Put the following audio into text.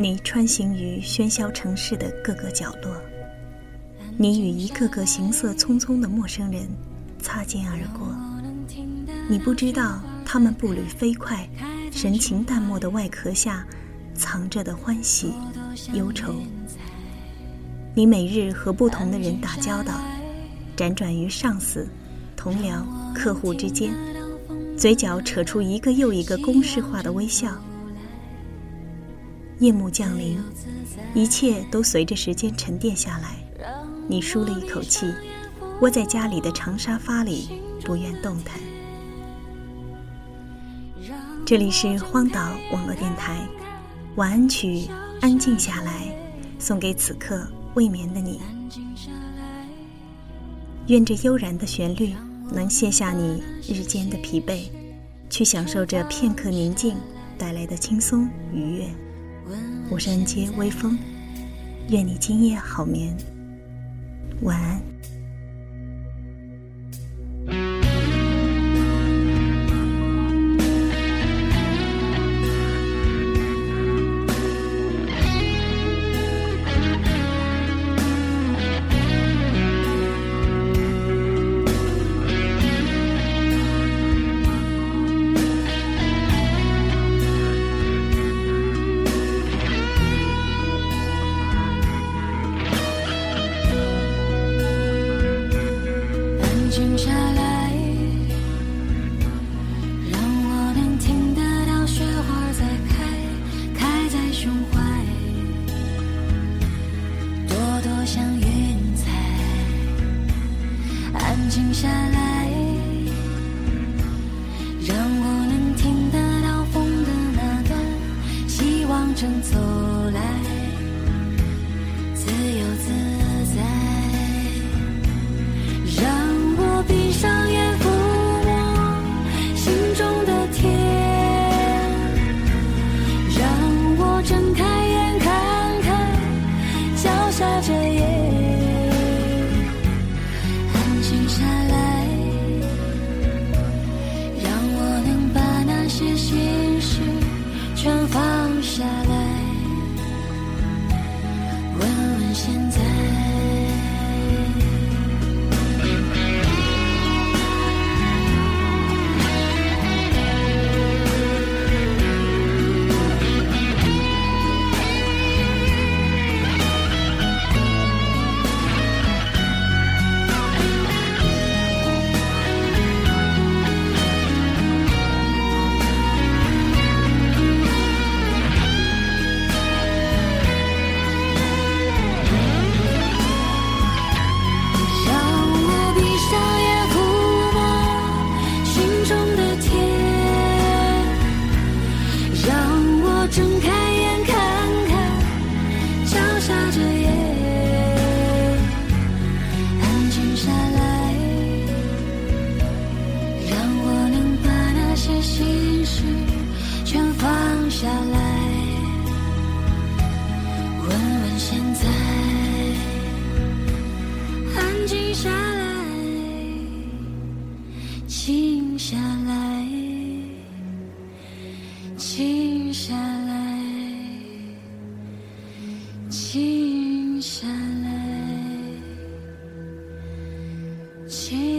你穿行于喧嚣城市的各个角落，你与一个个行色匆匆的陌生人擦肩而过。你不知道他们步履飞快、神情淡漠的外壳下藏着的欢喜、忧愁。你每日和不同的人打交道，辗转于上司、同僚、客户之间，嘴角扯出一个又一个公式化的微笑。夜幕降临，一切都随着时间沉淀下来。你舒了一口气，窝在家里的长沙发里，不愿动弹。这里是荒岛网络电台，晚安曲，安静下来，送给此刻未眠的你。愿这悠然的旋律能卸下你日间的疲惫，去享受这片刻宁静带来的轻松愉悦。我是恩街微风，愿你今夜好眠，晚安。静下来安静下来问问现在安静下来静下来静下来静下来静